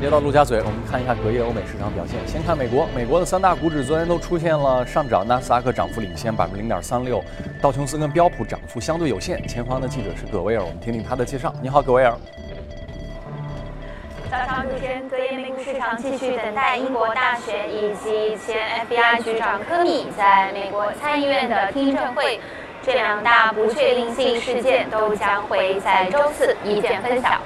接到陆家嘴，我们看一下隔夜欧美市场表现。先看美国，美国的三大股指昨天都出现了上涨，纳斯达克涨幅领先百分之零点三六，道琼斯跟标普涨幅相对有限。前方的记者是葛威尔，我们听听他的介绍。你好，葛威尔。早上主持人，隔夜美股市场继续等待英国大选以及前 FBI 局长科米在美国参议院的听证会，这两大不确定性事件都将会在周四一见分晓。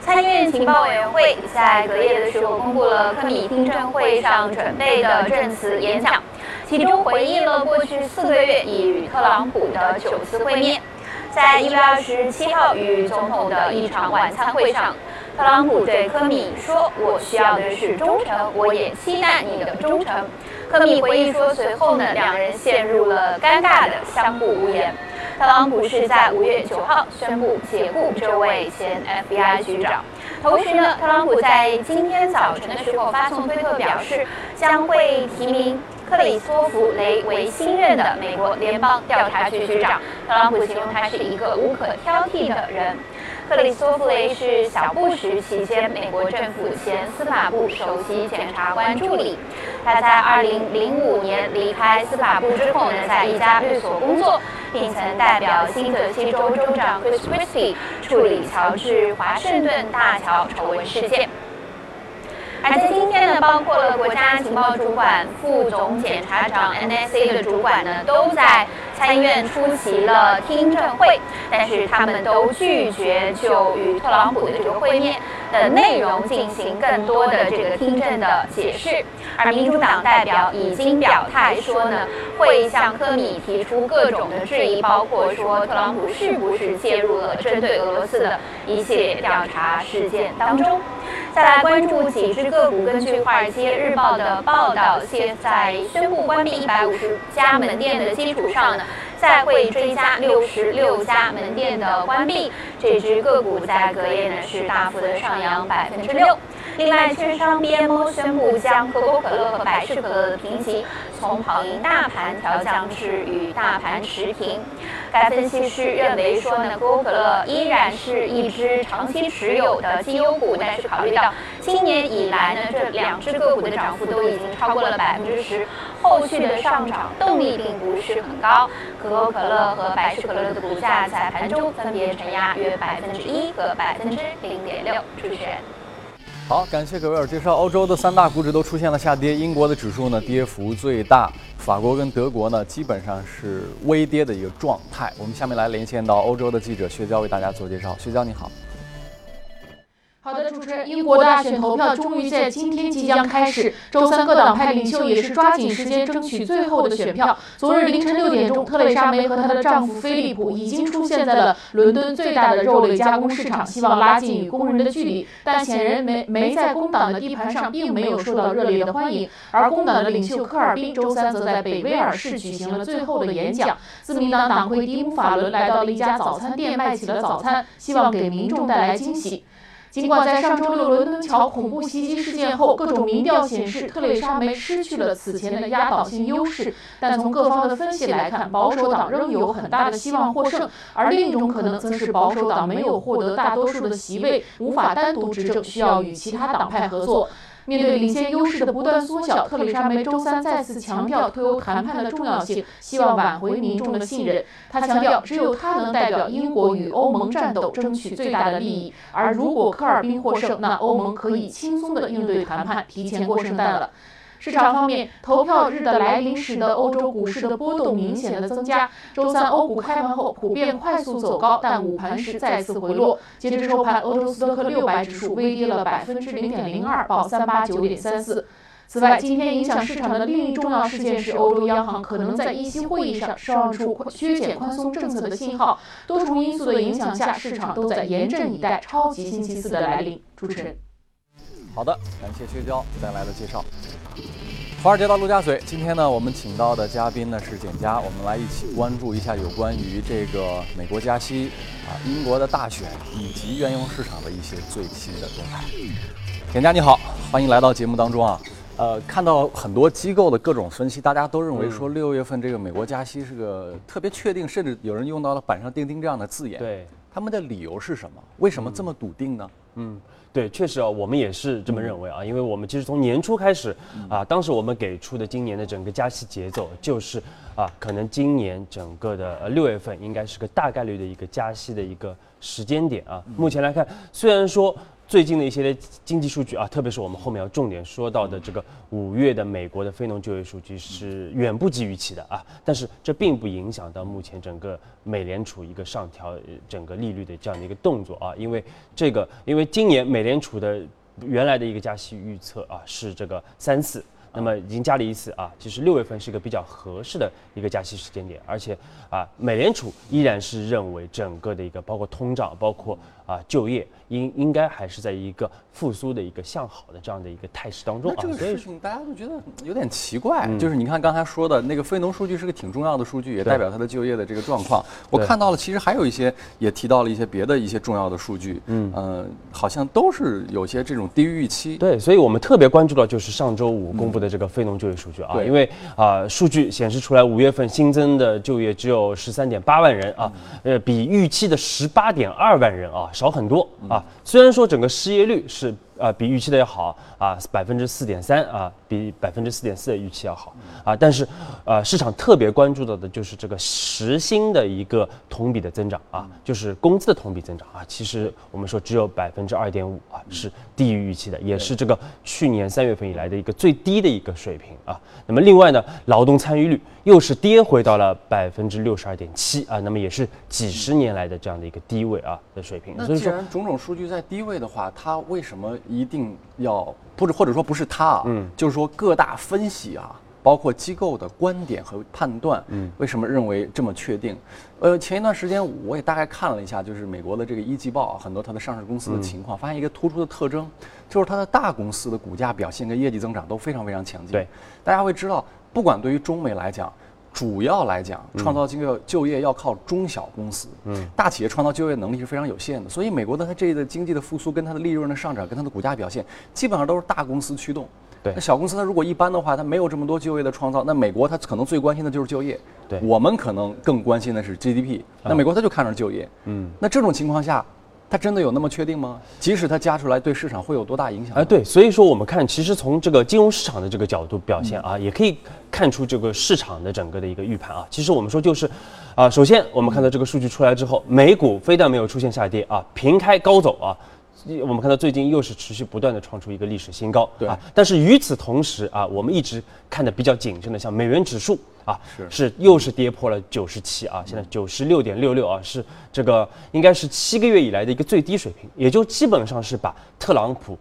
参议院情报委员会在隔夜的时候公布了科米听证会上准备的证词演讲，其中回忆了过去四个月与特朗普的九次会面。在一月二十七号与总统的一场晚餐会上，特朗普对科米说：“我需要的是忠诚，我也期待你的忠诚。”科米回忆说，随后呢，两人陷入了尴尬的相顾无言。特朗普是在五月九号宣布解雇这位前 FBI 局长。同时呢，特朗普在今天早晨的时候发送推特表示，将会提名克里斯福雷为新任的美国联邦调查局局长。特朗普形容他是一个无可挑剔的人。克里斯福雷是小布什期间美国政府前司法部首席检察官助理。他在2005年离开司法部之后呢，在一家律所工作，并曾代表新泽西州州长 Chris Christie 处理乔治华盛顿大桥丑闻事件。而在今天呢，包括了国家情报主管、副总检察长 NSA 的主管呢，都在参议院出席了听证会，但是他们都拒绝就与特朗普的这个会面的内容进行更多的这个听证的解释。而民主党代表已经表态说呢，会向科米提出各种的质疑，包括说特朗普是不是介入了针对俄罗斯的一系列调查事件当中。再来关注几只个股，根据《华尔街日报》的报道，现在宣布关闭一百五十家门店的基础上呢，再会追加六十六家门店的关闭。这只个股在隔夜呢是大幅的上扬百分之六。另外，券商 BMO 宣布将可口可乐和百事可乐的评级从跑赢大盘调降至与大盘持平。该分析师认为说呢，可口可乐依然是一只长期持有的绩优股，但是考虑到今年以来呢，这两只个股的涨幅都已经超过了百分之十，后续的上涨动力并不是很高。可口可乐和百事可乐的股价在盘中分别承压约百分之一和百分之零点六。主持人。好，感谢葛威尔介绍。欧洲的三大股指都出现了下跌，英国的指数呢跌幅最大，法国跟德国呢基本上是微跌的一个状态。我们下面来连线到欧洲的记者薛娇为大家做介绍。薛娇你好。好的，主持人，英国大选投票终于在今天即将开始。周三，各党派领袖也是抓紧时间争取最后的选票。昨日凌晨六点钟，特蕾莎梅和她的丈夫菲利普已经出现在了伦敦最大的肉类加工市场，希望拉近与工人的距离。但显然，梅梅在工党的地盘上并没有受到热烈的欢迎。而工党的领袖科尔宾周三则在北威尔士举行了最后的演讲。自民党党魁迪姆法伦来到了一家早餐店卖起了早餐，希望给民众带来惊喜。尽管在上周六伦敦桥恐怖袭击事件后，各种民调显示特蕾莎梅失去了此前的压倒性优势，但从各方的分析来看，保守党仍有很大的希望获胜。而另一种可能则是保守党没有获得大多数的席位，无法单独执政，需要与其他党派合作。面对领先优势的不断缩小，特蕾莎梅周三再次强调脱欧谈判的重要性，希望挽回民众的信任。他强调，只有他能代表英国与欧盟战斗，争取最大的利益。而如果科尔宾获胜，那欧盟可以轻松地应对谈判，提前过圣诞了。市场方面，投票日的来临使得欧洲股市的波动明显的增加。周三，欧股开盘后普遍快速走高，但午盘时再次回落。截至收盘，欧洲斯托克六百指数微跌了百分之零点零二，报三八九点三四。此外，今天影响市场的另一重要事件是，欧洲央行可能在议息会议上释放出削减宽松政策的信号。多重因素的影响下，市场都在严阵以待超级星期四的来临。主持人，好的，感谢薛娇带来的介绍。华尔街到陆家嘴，今天呢，我们请到的嘉宾呢是简佳，我们来一起关注一下有关于这个美国加息啊、英国的大选以及原油市场的一些最新的动态。简佳你好，欢迎来到节目当中啊。呃，看到很多机构的各种分析，大家都认为说六月份这个美国加息是个特别确定，甚至有人用到了板上钉钉这样的字眼。对，他们的理由是什么？为什么这么笃定呢？嗯。对，确实啊，我们也是这么认为啊，因为我们其实从年初开始啊，当时我们给出的今年的整个加息节奏就是啊，可能今年整个的呃六月份应该是个大概率的一个加息的一个时间点啊。目前来看，虽然说。最近的一些经济数据啊，特别是我们后面要重点说到的这个五月的美国的非农就业数据是远不及预期的啊，但是这并不影响到目前整个美联储一个上调整个利率的这样的一个动作啊，因为这个，因为今年美联储的原来的一个加息预测啊是这个三次。那么已经加了一次啊，其实六月份是一个比较合适的一个加息时间点，而且啊，美联储依然是认为整个的一个包括通胀，包括啊就业，应应该还是在一个复苏的一个向好的这样的一个态势当中啊。这个事情大家都觉得有点奇怪，就是你看刚才说的那个非农数据是个挺重要的数据，也代表它的就业的这个状况。我看到了，其实还有一些也提到了一些别的一些重要的数据，嗯呃，好像都是有些这种低于预期。对，所以我们特别关注到就是上周五公布。的这个非农就业数据啊，因为啊，数据显示出来，五月份新增的就业只有十三点八万人啊，呃，比预期的十八点二万人啊少很多啊。虽然说整个失业率是。啊，比预期的要好啊，百分之四点三啊，比百分之四点四的预期要好啊。但是，呃，市场特别关注到的就是这个时薪的一个同比的增长啊，就是工资的同比增长啊。其实我们说只有百分之二点五啊，是低于预期的，也是这个去年三月份以来的一个最低的一个水平啊。那么另外呢，劳动参与率又是跌回到了百分之六十二点七啊，那么也是几十年来的这样的一个低位啊的水平。那既然种种数据在低位的话，它为什么？一定要不是或者说不是他啊，嗯，就是说各大分析啊，包括机构的观点和判断，嗯，为什么认为这么确定？呃，前一段时间我也大概看了一下，就是美国的这个一季报，啊很多它的上市公司的情况，发现一个突出的特征，就是它的大公司的股价表现跟业绩增长都非常非常强劲。对，大家会知道，不管对于中美来讲。主要来讲，创造就业就业要靠中小公司，嗯，大企业创造就业能力是非常有限的。所以，美国的它这一的经济的复苏跟它的利润的上涨跟它的股价表现，基本上都是大公司驱动。对，那小公司它如果一般的话，它没有这么多就业的创造。那美国它可能最关心的就是就业。对，我们可能更关心的是 GDP。那美国它就看着就业。嗯，那这种情况下。它真的有那么确定吗？即使它加出来，对市场会有多大影响？哎，对，所以说我们看，其实从这个金融市场的这个角度表现啊，也可以看出这个市场的整个的一个预判啊。其实我们说就是，啊，首先我们看到这个数据出来之后，美股非但没有出现下跌啊，平开高走啊。我们看到最近又是持续不断的创出一个历史新高，对啊。但是与此同时啊，我们一直看的比较谨慎的，像美元指数啊，是是又是跌破了九十七啊，现在九十六点六六啊，是这个应该是七个月以来的一个最低水平，也就基本上是把特朗普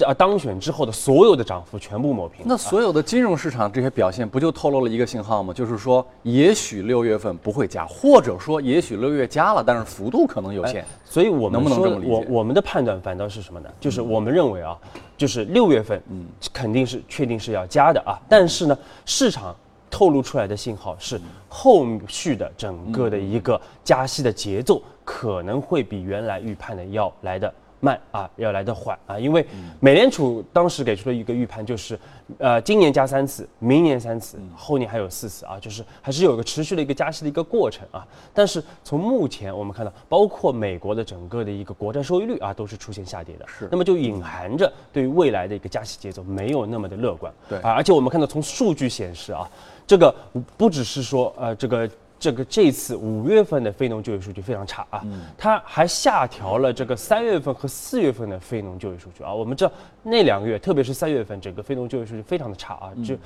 嗯。啊，当选之后的所有的涨幅全部抹平。那所有的金融市场这些表现，不就透露了一个信号吗？就是说，也许六月份不会加，或者说，也许六月加了，但是幅度可能有限。所以，我们能不能这么理解？我我们的判断反倒是什么呢？就是我们认为啊，就是六月份，嗯，肯定是确定是要加的啊。但是呢，市场透露出来的信号是，后续的整个的一个加息的节奏可能会比原来预判的要来的。慢啊，要来的缓啊，因为美联储当时给出了一个预判就是，呃，今年加三次，明年三次，后年还有四次啊，就是还是有个持续的一个加息的一个过程啊。但是从目前我们看到，包括美国的整个的一个国债收益率啊，都是出现下跌的，是。那么就隐含着对于未来的一个加息节奏没有那么的乐观，对啊。而且我们看到从数据显示啊，这个不只是说呃这个。这个这次五月份的非农就业数据非常差啊，它还下调了这个三月份和四月份的非农就业数据啊。我们知道那两个月，特别是三月份，整个非农就业数据非常的差啊，就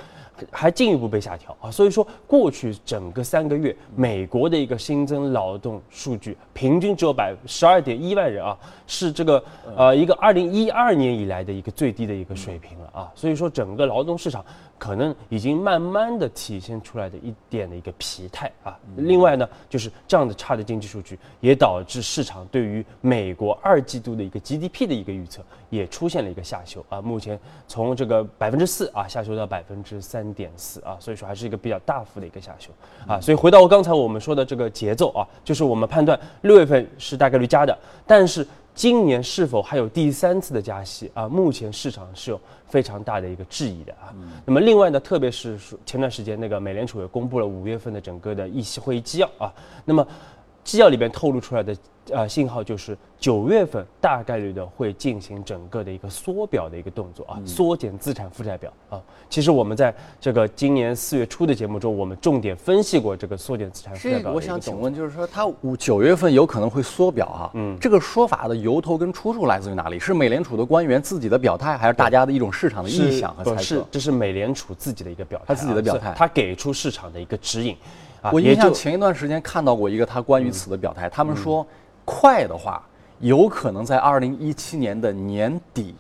还进一步被下调啊。所以说，过去整个三个月，美国的一个新增劳动数据平均只有百十二点一万人啊，是这个呃一个二零一二年以来的一个最低的一个水平了啊。所以说，整个劳动市场可能已经慢慢的体现出来的一点的一个疲态啊。另外呢，就是这样的差的经济数据，也导致市场对于美国二季度的一个 GDP 的一个预测也出现了一个下修啊。目前从这个百分之四啊下修到百分之三点四啊，所以说还是一个比较大幅的一个下修啊。所以回到刚才我们说的这个节奏啊，就是我们判断六月份是大概率加的，但是。今年是否还有第三次的加息啊？目前市场是有非常大的一个质疑的啊。那么另外呢，特别是前段时间那个美联储也公布了五月份的整个的议息会议纪要啊。那么纪要里边透露出来的呃信号就是九月份大概率的会进行整个的一个缩表的一个动作啊，缩减资产负债表啊。其实我们在这个今年四月初的节目中，我们重点分析过这个缩减资产负债表。我想请问，就是说它五九月份有可能会缩表啊？嗯，这个说法的由头跟出处来自于哪里？是美联储的官员自己的表态，还是大家的一种市场的臆想和猜测？是，这是美联储自己的一个表态，他自己的表态，他给出市场的一个指引。我印象前一段时间看到过一个他关于此的表态，他们说快的话有可能在二零一七年的年底，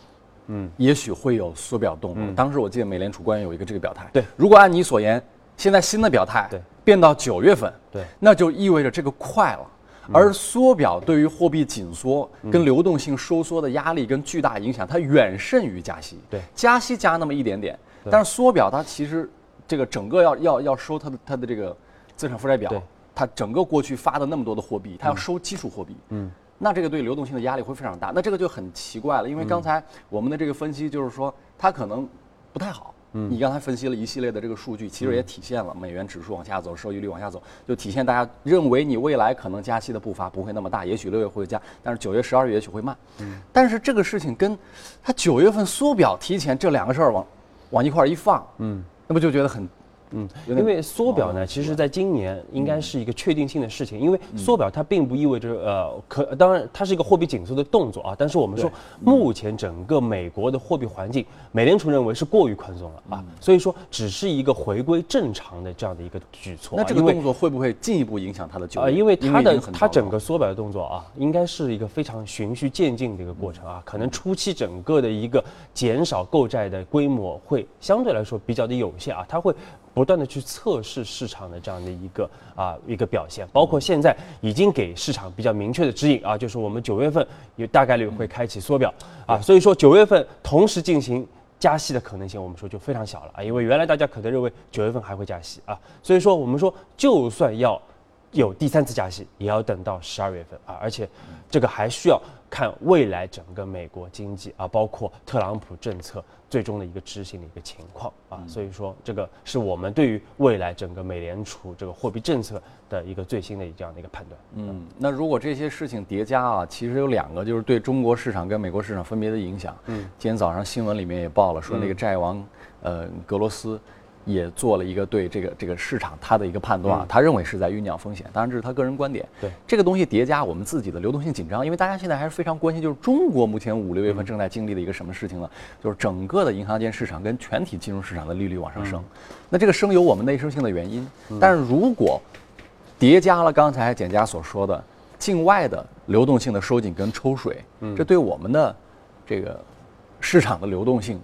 嗯，也许会有缩表动作。当时我记得美联储官员有一个这个表态。对，如果按你所言，现在新的表态对变到九月份，对，那就意味着这个快了。而缩表对于货币紧缩跟流动性收缩的压力跟巨大影响，它远甚于加息。对，加息加那么一点点，但是缩表它其实这个整个要要要收它的它的这个。资产负债表，它整个过去发的那么多的货币，它要收基础货币，嗯，那这个对流动性的压力会非常大。那这个就很奇怪了，因为刚才我们的这个分析就是说，它可能不太好。嗯，你刚才分析了一系列的这个数据，其实也体现了美元指数往下走，收益率往下走，就体现大家认为你未来可能加息的步伐不会那么大，也许六月会加，但是九月、十二月也许会慢。嗯，但是这个事情跟它九月份缩表提前这两个事儿往往一块儿一放，嗯，那不就觉得很。嗯，因为缩表呢，其实在今年应该是一个确定性的事情。因为缩表它并不意味着呃，可当然它是一个货币紧缩的动作啊。但是我们说，目前整个美国的货币环境，美联储认为是过于宽松了啊。所以说，只是一个回归正常的这样的一个举措。那这个动作会不会进一步影响它的就业？呃，因为它的它整个缩表的动作啊，应该是一个非常循序渐进的一个过程啊。可能初期整个的一个减少购债的规模会相对来说比较的有限啊，它会。不断的去测试市场的这样的一个啊一个表现，包括现在已经给市场比较明确的指引啊，就是我们九月份有大概率会开启缩表。啊，所以说九月份同时进行加息的可能性，我们说就非常小了啊，因为原来大家可能认为九月份还会加息啊，所以说我们说就算要有第三次加息，也要等到十二月份啊，而且这个还需要。看未来整个美国经济啊，包括特朗普政策最终的一个执行的一个情况啊，所以说这个是我们对于未来整个美联储这个货币政策的一个最新的这样的一个判断。嗯，那如果这些事情叠加啊，其实有两个，就是对中国市场跟美国市场分别的影响。嗯，今天早上新闻里面也报了，说那个债王，呃，格罗斯。也做了一个对这个这个市场他的一个判断啊，他认为是在酝酿风险，当然这是他个人观点。对这个东西叠加我们自己的流动性紧张，因为大家现在还是非常关心，就是中国目前五六月份正在经历的一个什么事情呢？就是整个的银行间市场跟全体金融市场的利率往上升，那这个升有我们内生性的原因，但是如果叠加了刚才简家所说的境外的流动性的收紧跟抽水，这对我们的这个市场的流动性。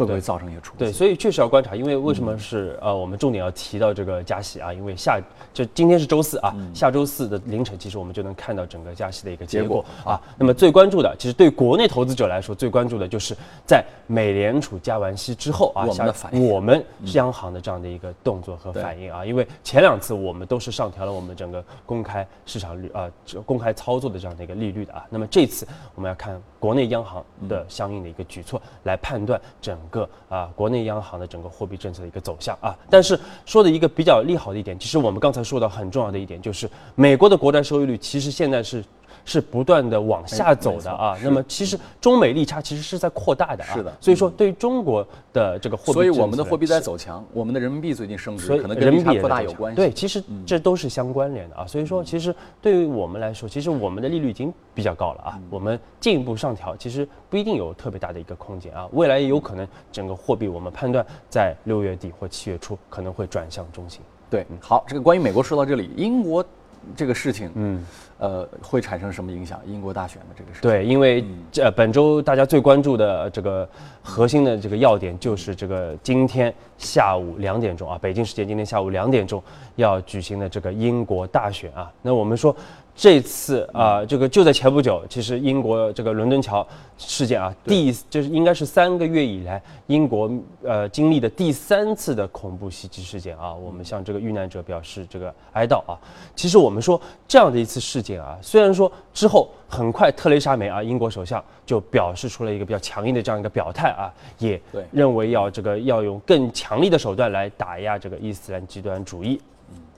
会不会造成一些出？对，所以确实要观察，因为为什么是呃，我们重点要提到这个加息啊？因为下就今天是周四啊，下周四的凌晨，其实我们就能看到整个加息的一个结果啊。那么最关注的，其实对国内投资者来说，最关注的就是在美联储加完息之后啊，我们的反应，我们央行的这样的一个动作和反应啊。因为前两次我们都是上调了我们整个公开市场率啊，公开操作的这样的一个利率的啊。那么这次我们要看国内央行的相应的一个举措，来判断整。个啊，国内央行的整个货币政策的一个走向啊，但是说的一个比较利好的一点，其实我们刚才说到很重要的一点，就是美国的国债收益率其实现在是。是不断的往下走的啊，那么其实中美利差其实是在扩大的啊，是的，所以说对于中国的这个货币，所以我们的货币在走强，我们的人民币最近升值，可能跟利差扩大有关系。对，其实这都是相关联的啊，所以说其实对于我们来说，其实我们的利率已经比较高了啊，我们进一步上调，其实不一定有特别大的一个空间啊，未来也有可能整个货币我们判断在六月底或七月初可能会转向中性。对，好，这个关于美国说到这里，英国。这个事情，嗯，呃，会产生什么影响？英国大选的这个事情。对，因为这本周大家最关注的这个核心的这个要点，就是这个今天下午两点钟啊，北京时间今天下午两点钟要举行的这个英国大选啊。那我们说。这次啊，这个就在前不久，其实英国这个伦敦桥事件啊，第就是应该是三个月以来英国呃经历的第三次的恐怖袭击事件啊，我们向这个遇难者表示这个哀悼啊。其实我们说这样的一次事件啊，虽然说之后很快特蕾莎梅啊，英国首相就表示出了一个比较强硬的这样一个表态啊，也认为要这个要用更强力的手段来打压这个伊斯兰极端主义。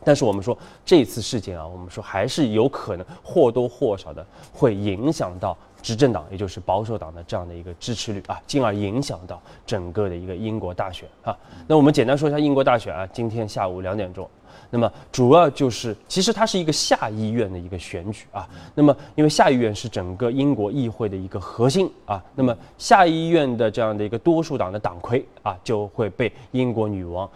但是我们说这次事件啊，我们说还是有可能或多或少的会影响到执政党，也就是保守党的这样的一个支持率啊，进而影响到整个的一个英国大选啊。那我们简单说一下英国大选啊，今天下午两点钟，那么主要就是其实它是一个下议院的一个选举啊。那么因为下议院是整个英国议会的一个核心啊，那么下议院的这样的一个多数党的党魁啊，就会被英国女王。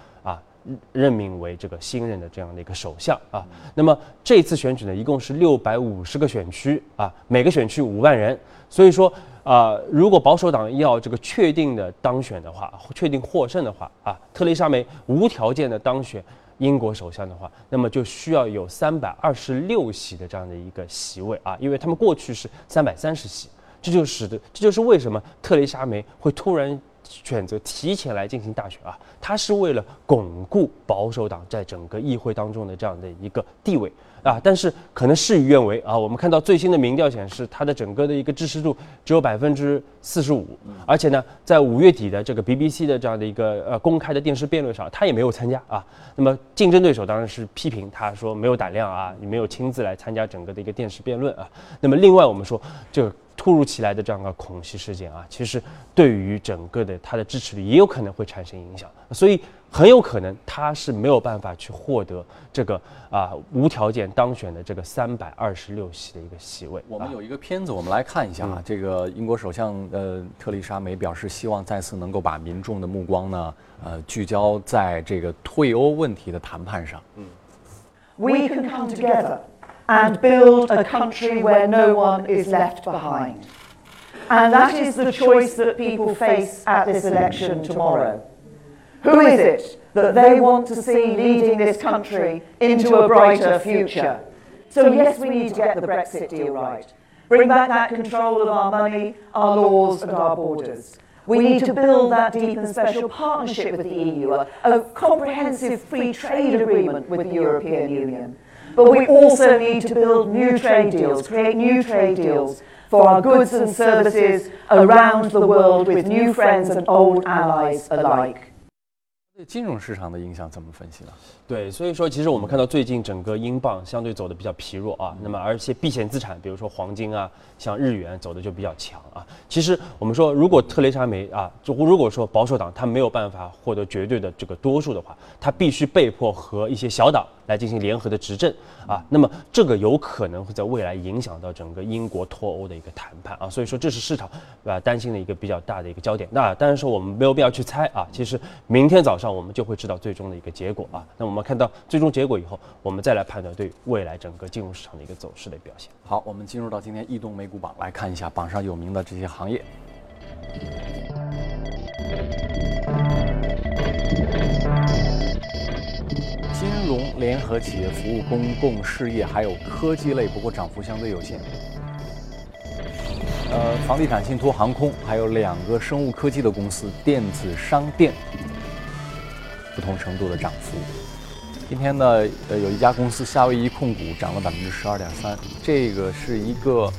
任命为这个新任的这样的一个首相啊，那么这次选举呢，一共是六百五十个选区啊，每个选区五万人，所以说啊，如果保守党要这个确定的当选的话，确定获胜的话啊，特蕾莎梅无条件的当选英国首相的话，那么就需要有三百二十六席的这样的一个席位啊，因为他们过去是三百三十席，这就使得这就是为什么特蕾莎梅会突然。选择提前来进行大选啊，他是为了巩固保守党在整个议会当中的这样的一个地位啊。但是可能事与愿违啊，我们看到最新的民调显示，他的整个的一个支持度只有百分之四十五，而且呢，在五月底的这个 BBC 的这样的一个呃公开的电视辩论上，他也没有参加啊。那么竞争对手当然是批评他说没有胆量啊，你没有亲自来参加整个的一个电视辩论啊。那么另外我们说这个。突如其来的这样的恐袭事件啊，其实对于整个的他的支持率也有可能会产生影响，所以很有可能他是没有办法去获得这个啊无条件当选的这个三百二十六席的一个席位。我们有一个片子，我们来看一下啊，这个英国首相呃特丽莎梅表示希望再次能够把民众的目光呢呃聚焦在这个退欧问题的谈判上。嗯，We can come together. And build a country where no one is left behind. And that is the choice that people face at this election tomorrow. Who is it that they want to see leading this country into a brighter future? So, yes, we need to get the Brexit deal right. Bring back that control of our money, our laws, and our borders. We need to build that deep and special partnership with the EU, a, a comprehensive free trade agreement with the European Union but we also need to build new trade deals, create new trade deals for our goods and services around the world with new friends and old allies alike. 对金融市场的影响怎么分析呢？对，所以说其实我们看到最近整个英镑相对走的比较疲弱啊，那么而且避险资产，比如说黄金啊，像日元走的就比较强啊。其实我们说，如果特蕾莎梅啊，就如果说保守党他没有办法获得绝对的这个多数的话，他必须被迫和一些小党来进行联合的执政啊，那么这个有可能会在未来影响到整个英国脱欧的一个谈判啊。所以说这是市场啊担心的一个比较大的一个焦点。那当然说我们没有必要去猜啊，其实明天早上。我们就会知道最终的一个结果啊。那我们看到最终结果以后，我们再来判断对未来整个金融市场的一个走势的表现。好，我们进入到今天异动美股榜来看一下榜上有名的这些行业。联合企业服务、公共事业，还有科技类，不过涨幅相对有限。呃，房地产、信托、航空，还有两个生物科技的公司，电子商店。不同程度的涨幅。今天呢，呃，有一家公司夏威夷控股涨了百分之十二点三，这个是一个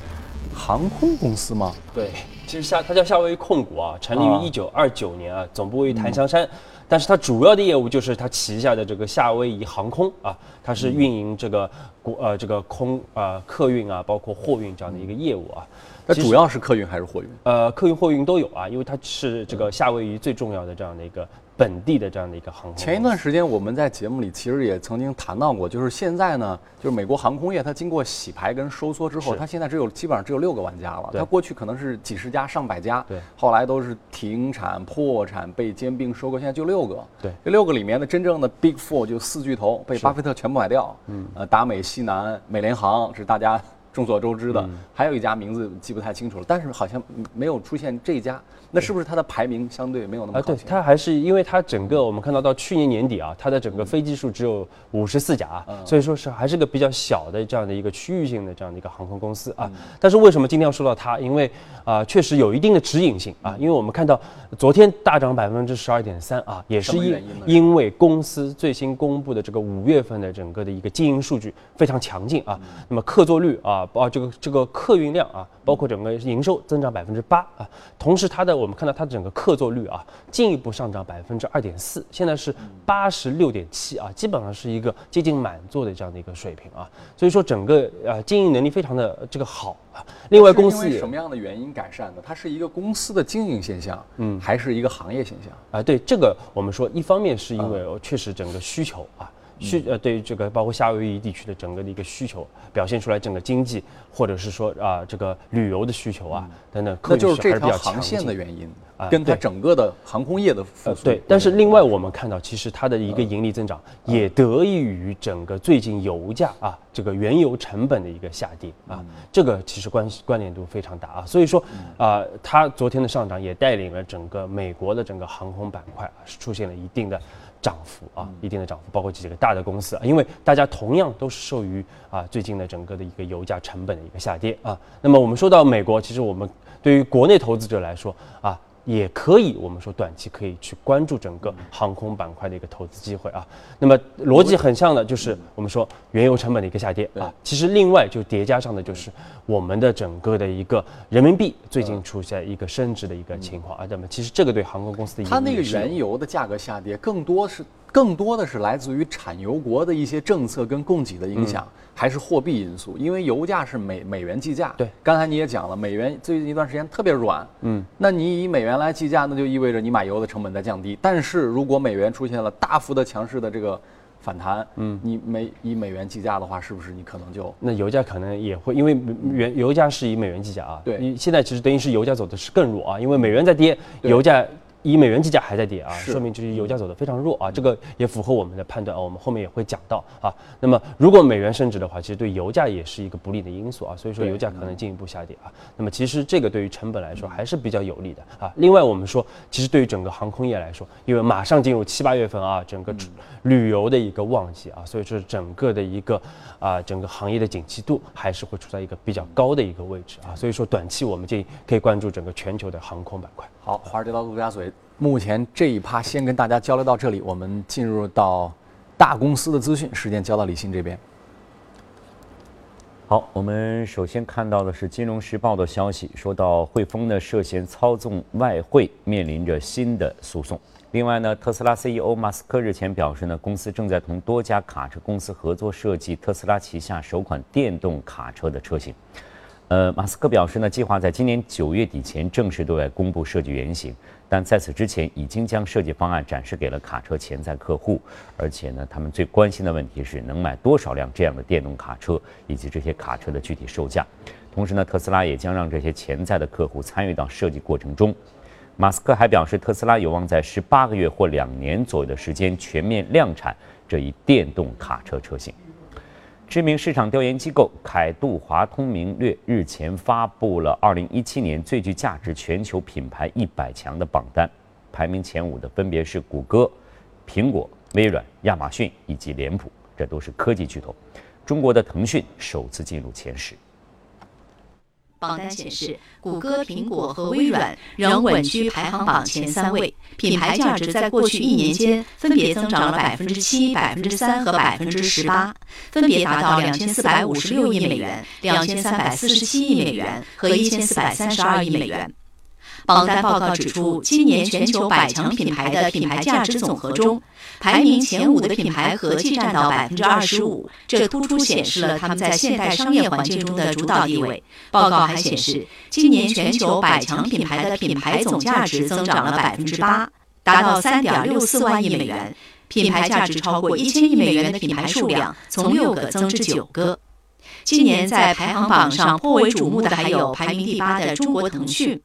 航空公司吗？对，其实夏它叫夏威夷控股啊，成立于一九二九年啊，总部位于檀香山，但是它主要的业务就是它旗下的这个夏威夷航空啊，它是运营这个国呃这个空啊客运啊，包括货运这样的一个业务啊。它主要是客运还是货运？呃，客运货运都有啊，因为它是这个夏威夷最重要的这样的一个。本地的这样的一个航空。前一段时间我们在节目里其实也曾经谈到过，就是现在呢，就是美国航空业它经过洗牌跟收缩之后，它现在只有基本上只有六个玩家了。它过去可能是几十家、上百家，对，后来都是停产、破产、被兼并收购，现在就六个。对，这六个里面的真正的 Big Four 就四巨头被巴菲特全部买掉。嗯，呃，达美、西南、美联航是大家众所周知的，还有一家名字记不太清楚了，但是好像没有出现这家。那是不是它的排名相对没有那么？啊，对，它还是因为它整个我们看到到去年年底啊，它的整个飞机数只有五十四架啊，所以说是还是个比较小的这样的一个区域性的这样的一个航空公司啊。但是为什么今天要说到它？因为啊，确实有一定的指引性啊，因为我们看到昨天大涨百分之十二点三啊，也是因因为公司最新公布的这个五月份的整个的一个经营数据非常强劲啊，那么客座率啊，啊，包这个这个客运量啊，包括整个营收增长百分之八啊，同时它的我们看到它的整个客座率啊，进一步上涨百分之二点四，现在是八十六点七啊，基本上是一个接近满座的这样的一个水平啊，所以说整个呃经营能力非常的这个好啊。另外公司什么样的原因改善的？它是一个公司的经营现象，嗯，还是一个行业现象？啊，对这个我们说，一方面是因为确实整个需求啊。需呃，对于这个包括夏威夷地区的整个的一个需求，表现出来整个经济，或者是说啊这个旅游的需求啊等等，那就是这条航线的原因啊，跟它整个的航空业的复苏。对，但是另外我们看到，其实它的一个盈利增长也得益于整个最近油价啊这个原油成本的一个下跌啊，这个其实关关联度非常大啊。所以说啊，它昨天的上涨也带领了整个美国的整个航空板块是出现了一定的。涨幅啊，一定的涨幅，包括这几个大的公司啊，因为大家同样都是受于啊最近的整个的一个油价成本的一个下跌啊。那么我们说到美国，其实我们对于国内投资者来说啊。也可以，我们说短期可以去关注整个航空板块的一个投资机会啊。那么逻辑很像的，就是我们说原油成本的一个下跌啊。其实另外就叠加上的就是我们的整个的一个人民币最近出现一个升值的一个情况啊。那么其实这个对航空公司的它那个原油的价格下跌，更多是更多的是来自于产油国的一些政策跟供给的影响。还是货币因素，因为油价是美美元计价。对，刚才你也讲了，美元最近一段时间特别软。嗯，那你以美元来计价，那就意味着你买油的成本在降低。但是如果美元出现了大幅的强势的这个反弹，嗯，你美以美元计价的话，是不是你可能就那油价可能也会因为原油价是以美元计价啊？对，你现在其实等于是油价走的是更弱啊，因为美元在跌，油价。以美元计价还在跌啊，说明就是油价走得非常弱啊，这个也符合我们的判断啊，我们后面也会讲到啊。那么如果美元升值的话，其实对油价也是一个不利的因素啊，所以说油价可能进一步下跌啊。那么其实这个对于成本来说还是比较有利的啊。另外我们说，其实对于整个航空业来说，因为马上进入七八月份啊，整个旅游的一个旺季啊，所以说整个的一个啊整个行业的景气度还是会处在一个比较高的一个位置啊。所以说短期我们建议可以关注整个全球的航空板块。好，华尔街到陆家嘴，目前这一趴先跟大家交流到这里，我们进入到大公司的资讯，时间交到李欣这边。好，我们首先看到的是《金融时报》的消息，说到汇丰呢涉嫌操纵外汇，面临着新的诉讼。另外呢，特斯拉 CEO 马斯克日前表示呢，公司正在同多家卡车公司合作设计特斯拉旗下首款电动卡车的车型。呃，马斯克表示呢，计划在今年九月底前正式对外公布设计原型，但在此之前已经将设计方案展示给了卡车潜在客户，而且呢，他们最关心的问题是能买多少辆这样的电动卡车，以及这些卡车的具体售价。同时呢，特斯拉也将让这些潜在的客户参与到设计过程中。马斯克还表示，特斯拉有望在十八个月或两年左右的时间全面量产这一电动卡车车型。知名市场调研机构凯度华通明略日前发布了2017年最具价值全球品牌一百强的榜单，排名前五的分别是谷歌、苹果、微软、亚马逊以及脸谱，这都是科技巨头。中国的腾讯首次进入前十。榜单显示，谷歌、苹果和微软仍稳居排行榜前三位，品牌价值在过去一年间分别增长了百分之七、百分之三和百分之十八，分别达到两千四百五十六亿美元、两千三百四十七亿美元和一千四百三十二亿美元。榜单报告指出，今年全球百强品牌的品牌价值总和中，排名前五的品牌合计占到百分之二十五，这突出显示了他们在现代商业环境中的主导地位。报告还显示，今年全球百强品牌的品牌总价值增长了百分之八，达到三点六四万亿美元。品牌价值超过一千亿美元的品牌数量从六个增至九个。今年在排行榜上颇为瞩目的还有排名第八的中国腾讯。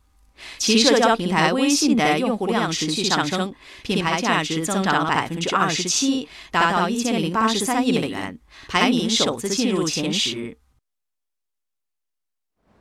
其社交平台微信的用户量持续上升，品牌价值增长了百分之二十七，达到一千零八十三亿美元，排名首次进入前十。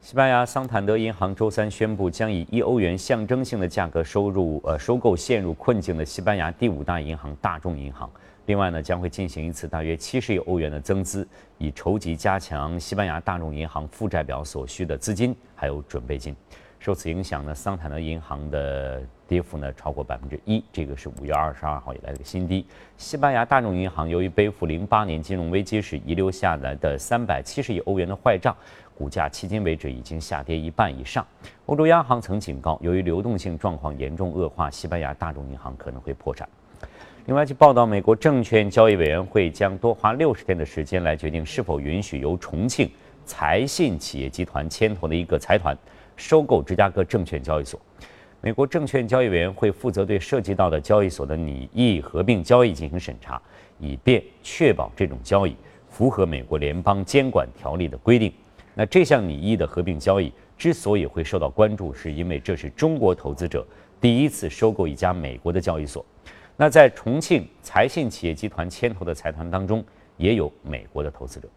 西班牙桑坦德银行周三宣布，将以一欧元象征性的价格收入呃收购陷入困境的西班牙第五大银行大众银行。另外呢，将会进行一次大约七十亿欧元的增资，以筹集加强西班牙大众银行负债表所需的资金还有准备金。受此影响呢，桑塔纳银行的跌幅呢超过百分之一，这个是五月二十二号以来的新低。西班牙大众银行由于背负零八年金融危机时遗留下来的三百七十亿欧元的坏账，股价迄今为止已经下跌一半以上。欧洲央行曾警告，由于流动性状况严重恶化，西班牙大众银行可能会破产。另外，据报道，美国证券交易委员会将多花六十天的时间来决定是否允许由重庆财信企业集团牵头的一个财团收购芝加哥证券交易所。美国证券交易委员会负责对涉及到的交易所的拟议合并交易进行审查，以便确保这种交易符合美国联邦监管条例的规定。那这项拟议的合并交易之所以会受到关注，是因为这是中国投资者第一次收购一家美国的交易所。那在重庆财信企业集团牵头的财团当中，也有美国的投资者。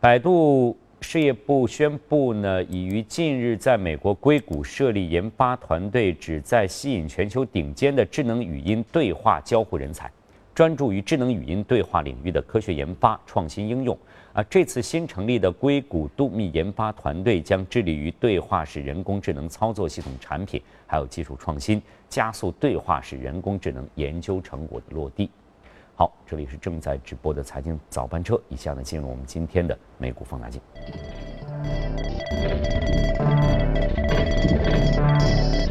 百度事业部宣布呢，已于近日在美国硅谷设立研发团队，旨在吸引全球顶尖的智能语音对话交互人才，专注于智能语音对话领域的科学研发、创新应用。啊，这次新成立的硅谷度密研发团队将致力于对话式人工智能操作系统产品，还有技术创新，加速对话式人工智能研究成果的落地。好，这里是正在直播的财经早班车，以下呢进入我们今天的美股放大镜。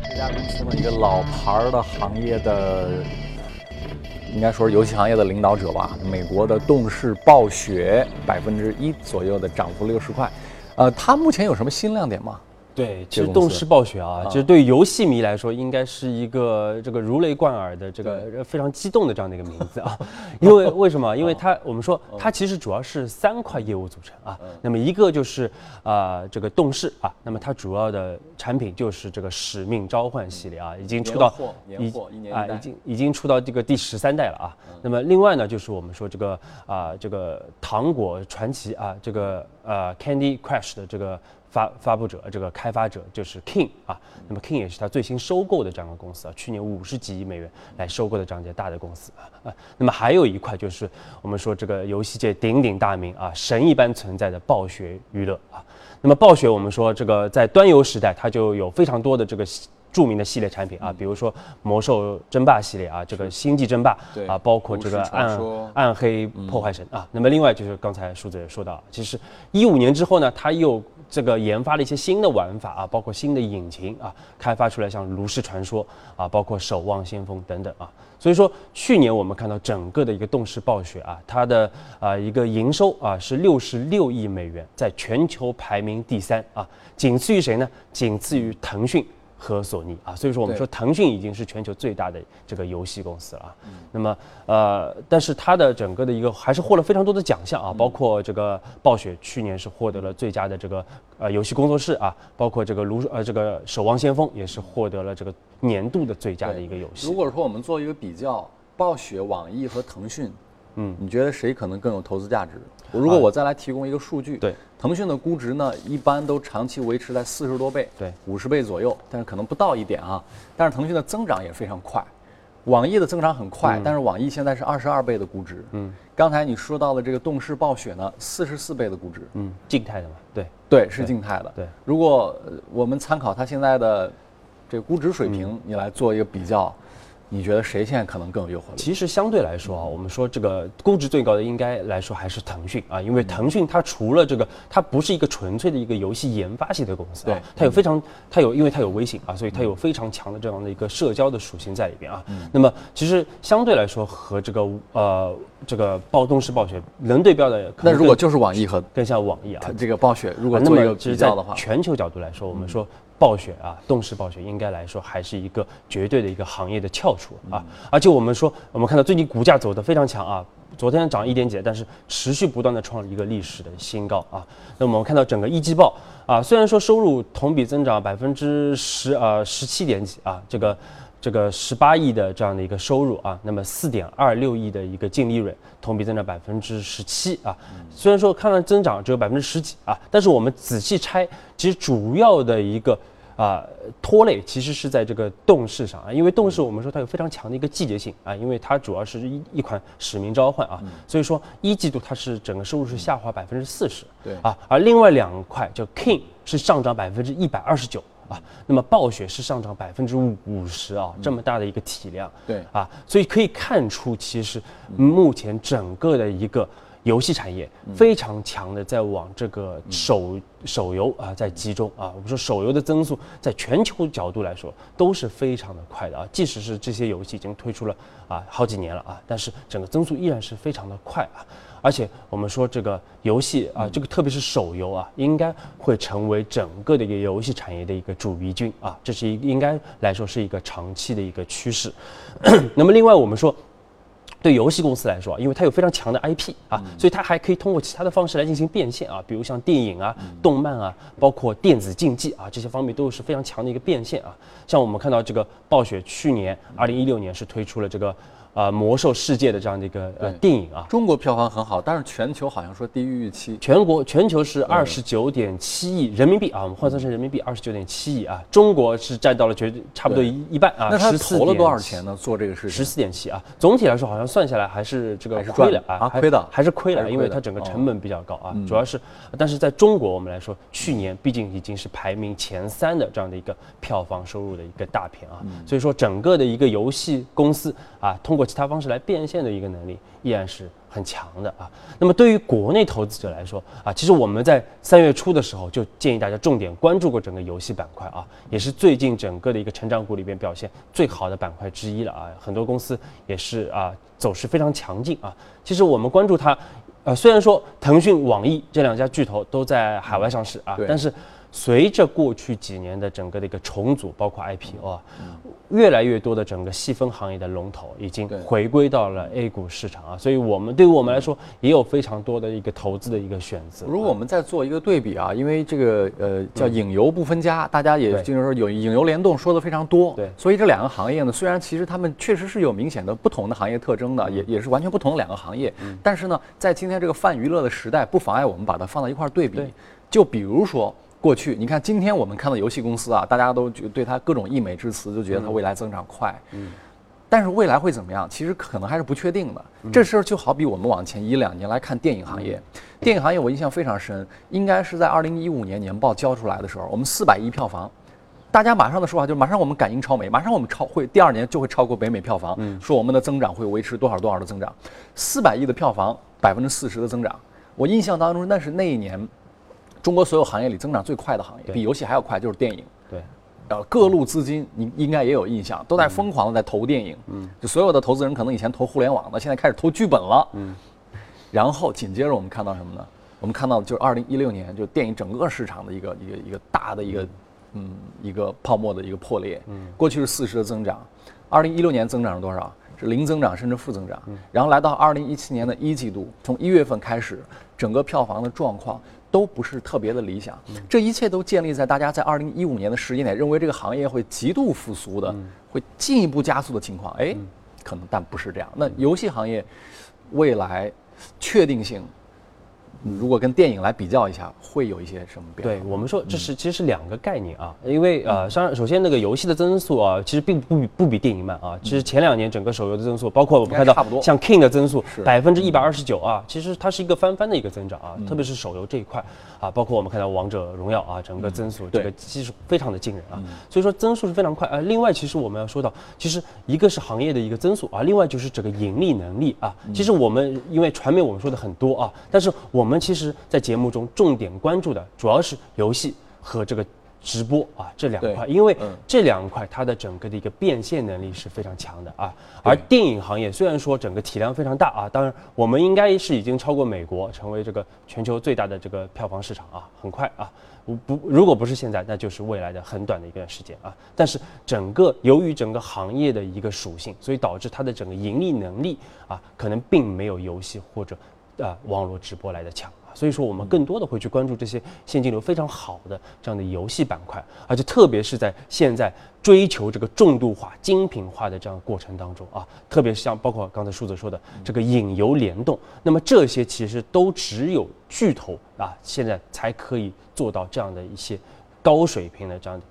这家公司呢，一个老牌的行业的，应该说是游戏行业的领导者吧。美国的动视暴雪百分之一左右的涨幅，六十块。呃，它目前有什么新亮点吗？对，其实动视暴雪啊，其实对于游戏迷来说，应该是一个这个如雷贯耳的这个非常激动的这样的一个名字啊。因为 为什么？因为它我们说它其实主要是三块业务组成啊。那么一个就是啊这个动视啊，那么它主要的产品就是这个使命召唤系列啊，已经出到年货年已货一年啊已经已经出到这个第十三代了啊。那么另外呢，就是我们说这个啊这个糖果传奇啊，这个呃 Candy Crush 的这个。发发布者，这个开发者就是 King 啊，那么 King 也是他最新收购的这样的公司啊，去年五十几亿美元来收购的这样一家大的公司啊啊。那么还有一块就是我们说这个游戏界鼎鼎大名啊，神一般存在的暴雪娱乐啊。那么暴雪我们说这个在端游时代，它就有非常多的这个著名的系列产品啊，比如说魔兽争霸系列啊，这个星际争霸啊，包括这个暗暗黑破坏神啊。那么另外就是刚才数字也说到，其实一五年之后呢，它又这个研发了一些新的玩法啊，包括新的引擎啊，开发出来像炉石传说啊，包括守望先锋等等啊。所以说，去年我们看到整个的一个动视暴雪啊，它的啊一个营收啊是六十六亿美元，在全球排名第三啊，仅次于谁呢？仅次于腾讯。和索尼啊，所以说我们说腾讯已经是全球最大的这个游戏公司了啊。那么呃，但是它的整个的一个还是获了非常多的奖项啊，包括这个暴雪去年是获得了最佳的这个呃游戏工作室啊，包括这个卢呃这个守望先锋也是获得了这个年度的最佳的一个游戏。如果说我们做一个比较，暴雪、网易和腾讯，嗯。你觉得谁可能更有投资价值？如果我再来提供一个数据，对，腾讯的估值呢，一般都长期维持在四十多倍，对。五十倍左右，但是可能不到一点啊。但是腾讯的增长也非常快，网易的增长很快，但是网易现在是二十二倍的估值。嗯，刚才你说到的这个动视暴雪呢，四十四倍的估值，嗯，静态的嘛，对，对，是静态的。对，如果呃我们参考它现在的这个估值水平，你来做一个比较，你觉得谁现在可能更有诱惑力？其实相对来说啊，我们说这个估值最高的应该来说还是腾讯啊，因为腾讯它除了这个，它不是一个纯粹的一个游戏研发系的公司啊对，它有非常，它有因为它有微信啊，所以它有非常强的这样的一个社交的属性在里边啊。那么其实相对来说和这个呃这个暴动式暴雪能对标的，可能那如果就是网易和更像网易啊。它，这个暴雪，如果做一个比较的话，全球角度来说，我们说暴雪啊，动视暴雪应该来说还是一个绝对的一个行业的翘楚啊。而且我们说，我们看到最近股价走得非常强啊，昨天涨一点几，但是持续不断的创一个历史的新高啊。那我们看到整个一季报啊，虽然说收入同比增长百分之十呃十七点几啊，这个。这个十八亿的这样的一个收入啊，那么四点二六亿的一个净利润，同比增长百分之十七啊。虽然说看看增长只有百分之十几啊，但是我们仔细拆，其实主要的一个啊、拖累其实是在这个动视上啊，因为动视我们说它有非常强的一个季节性啊，因为它主要是一一款使命召唤啊，所以说一季度它是整个收入是下滑百分之四十，对啊，而另外两块叫 King 是上涨百分之一百二十九。啊，那么暴雪是上涨百分之五十啊，这么大的一个体量，对啊，所以可以看出，其实目前整个的一个游戏产业非常强的在往这个手手游啊在集中啊。我们说手游的增速在全球角度来说都是非常的快的啊，即使是这些游戏已经推出了啊好几年了啊，但是整个增速依然是非常的快啊。而且我们说这个游戏啊，这个特别是手游啊，应该会成为整个的一个游戏产业的一个主力军啊，这是一应该来说是一个长期的一个趋势。那么另外我们说。对游戏公司来说，因为它有非常强的 IP 啊，所以它还可以通过其他的方式来进行变现啊，比如像电影啊、动漫啊，包括电子竞技啊，这些方面都是非常强的一个变现啊。像我们看到这个暴雪去年二零一六年是推出了这个。啊，魔兽世界的这样的一个呃电影啊，中国票房很好，但是全球好像说低于预期。全国全球是二十九点七亿人民币啊，我们换算成人民币二十九点七亿啊，中国是占到了绝差不多一一半啊。那他投了多少钱呢？做这个事情？十四点七啊，总体来说好像算下来还是这个亏了啊，亏的还是亏了，因为它整个成本比较高啊，主要是，但是在中国我们来说，去年毕竟已经是排名前三的这样的一个票房收入的一个大片啊，所以说整个的一个游戏公司啊，通过其他方式来变。现的一个能力依然是很强的啊。那么对于国内投资者来说啊，其实我们在三月初的时候就建议大家重点关注过整个游戏板块啊，也是最近整个的一个成长股里边表现最好的板块之一了啊。很多公司也是啊走势非常强劲啊。其实我们关注它，呃，虽然说腾讯、网易这两家巨头都在海外上市啊，但是。随着过去几年的整个的一个重组，包括 IPO 啊，越来越多的整个细分行业的龙头已经回归到了 A 股市场啊，所以我们对于我们来说也有非常多的一个投资的一个选择。如果我们再做一个对比啊，因为这个呃叫影游不分家，大家也就是说有影游联动说的非常多，对，所以这两个行业呢，虽然其实他们确实是有明显的不同的行业特征的，也也是完全不同的两个行业，但是呢，在今天这个泛娱乐的时代，不妨碍我们把它放到一块儿对比。就比如说。过去，你看今天我们看到游戏公司啊，大家都觉对它各种溢美之词，就觉得它未来增长快。嗯，但是未来会怎么样？其实可能还是不确定的。这事儿就好比我们往前一两年来看电影行业，电影行业我印象非常深，应该是在二零一五年年报交出来的时候，我们四百亿票房，大家马上的说法就是马上我们赶英超美，马上我们超会第二年就会超过北美票房，说我们的增长会维持多少多少的增长，四百亿的票房，百分之四十的增长，我印象当中那是那一年。中国所有行业里增长最快的行业，比游戏还要快，就是电影。对，呃，各路资金你应该也有印象，都在疯狂的在投电影。嗯，就所有的投资人可能以前投互联网的，现在开始投剧本了。嗯，然后紧接着我们看到什么呢？我们看到就是二零一六年，就电影整个市场的一个一个一个大的一个嗯一个泡沫的一个破裂。嗯，过去是四十的增长，二零一六年增长是多少？是零增长甚至负增长。然后来到二零一七年的一季度，从一月份开始，整个票房的状况。都不是特别的理想，这一切都建立在大家在二零一五年的时间点认为这个行业会极度复苏的，会进一步加速的情况。哎，可能但不是这样。那游戏行业未来确定性？如果跟电影来比较一下，会有一些什么变化？对我们说，这是其实是两个概念啊。因为呃，上，首先那个游戏的增速啊，其实并不比不比电影慢啊。其实前两年整个手游的增速，包括我们看到像 King 的增速百分之一百二十九啊，其实它是一个翻番的一个增长啊。特别是手游这一块啊，包括我们看到王者荣耀啊，整个增速这个其实非常的惊人啊。所以说增速是非常快啊。另外，其实我们要说到，其实一个是行业的一个增速啊，另外就是整个盈利能力啊。其实我们因为传媒我们说的很多啊，但是我们其实在节目中重点关注的主要是游戏和这个直播啊这两块，因为这两块它的整个的一个变现能力是非常强的啊。而电影行业虽然说整个体量非常大啊，当然我们应该是已经超过美国，成为这个全球最大的这个票房市场啊，很快啊，不不，如果不是现在，那就是未来的很短的一段时间啊。但是整个由于整个行业的一个属性，所以导致它的整个盈利能力啊，可能并没有游戏或者啊网络直播来的强。所以说，我们更多的会去关注这些现金流非常好的这样的游戏板块，而且特别是在现在追求这个重度化、精品化的这样过程当中啊，特别是像包括刚才数字说的这个引游联动，那么这些其实都只有巨头啊，现在才可以做到这样的一些高水平的这样的。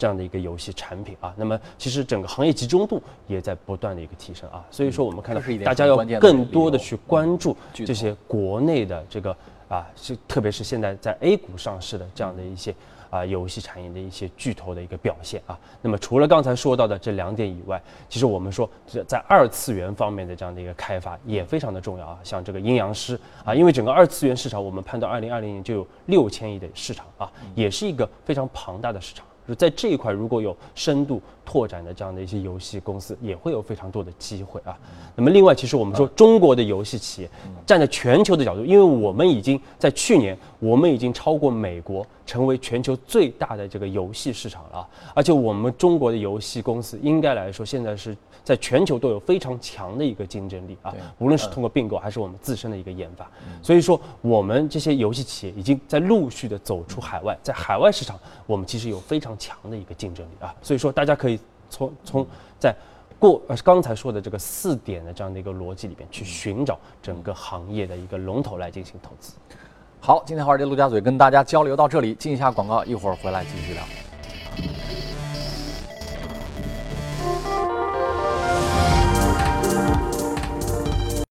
这样的一个游戏产品啊，那么其实整个行业集中度也在不断的一个提升啊，所以说我们看到大家要更多的去关注这些国内的这个啊，是特别是现在在 A 股上市的这样的一些啊游戏产业的一些巨头的一个表现啊。那么除了刚才说到的这两点以外，其实我们说这在二次元方面的这样的一个开发也非常的重要啊。像这个阴阳师啊，因为整个二次元市场我们判断二零二零年就有六千亿的市场啊，也是一个非常庞大的市场。就在这一块，如果有深度拓展的这样的一些游戏公司，也会有非常多的机会啊。那么另外，其实我们说中国的游戏企业站在全球的角度，因为我们已经在去年，我们已经超过美国，成为全球最大的这个游戏市场了。而且我们中国的游戏公司，应该来说现在是在全球都有非常强的一个竞争力啊。无论是通过并购，还是我们自身的一个研发，所以说我们这些游戏企业已经在陆续的走出海外，在海外市场，我们其实有非常强的一个竞争力啊。所以说，大家可以从从在过呃刚才说的这个四点的这样的一个逻辑里边去寻找整个行业的一个龙头来进行投资。好，今天华尔街陆家嘴跟大家交流到这里，进一下广告，一会儿回来继续聊。